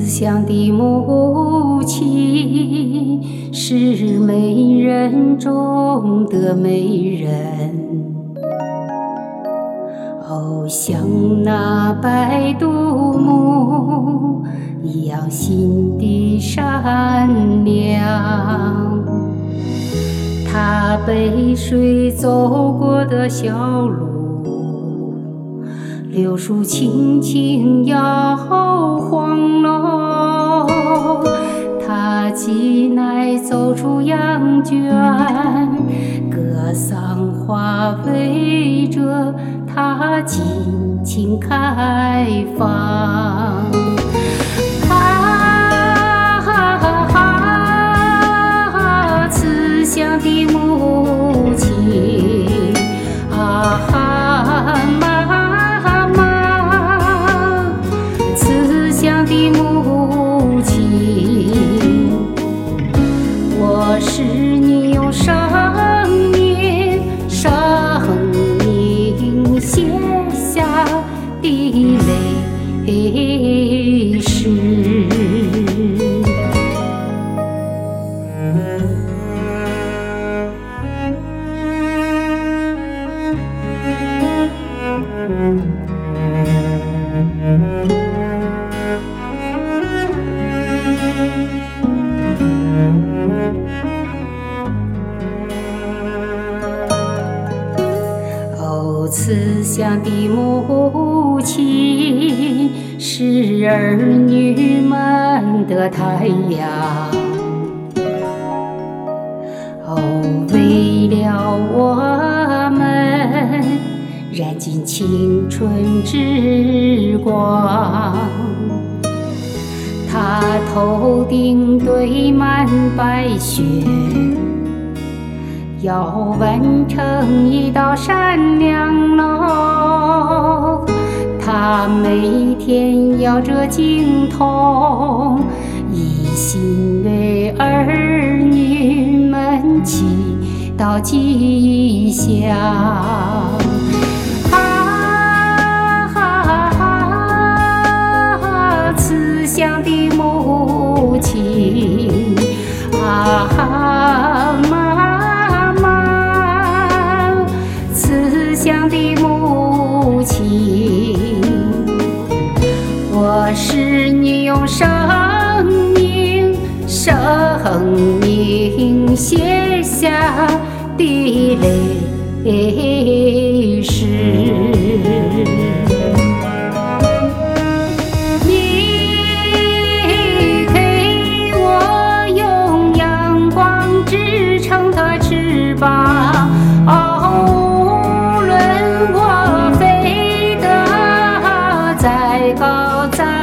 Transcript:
慈祥的母亲是美人中的美人。哦像那白度母一样心地善良。她背水走过的小路柳树青青摇晃喽。他挤奶走出羊圈，格桑花围着。它尽情开放，啊哈哈，慈祥的慈祥的母亲是儿女们的太阳。哦，为了我们燃尽青春之光。他头顶堆满白雪。要完成一道善良路，他每天摇着经筒，一心为儿女们祈祷吉祥。啊，慈祥的母亲，啊的母亲，我是你用生命、生命写下的历史。你给我用阳光支撑的翅膀。抱在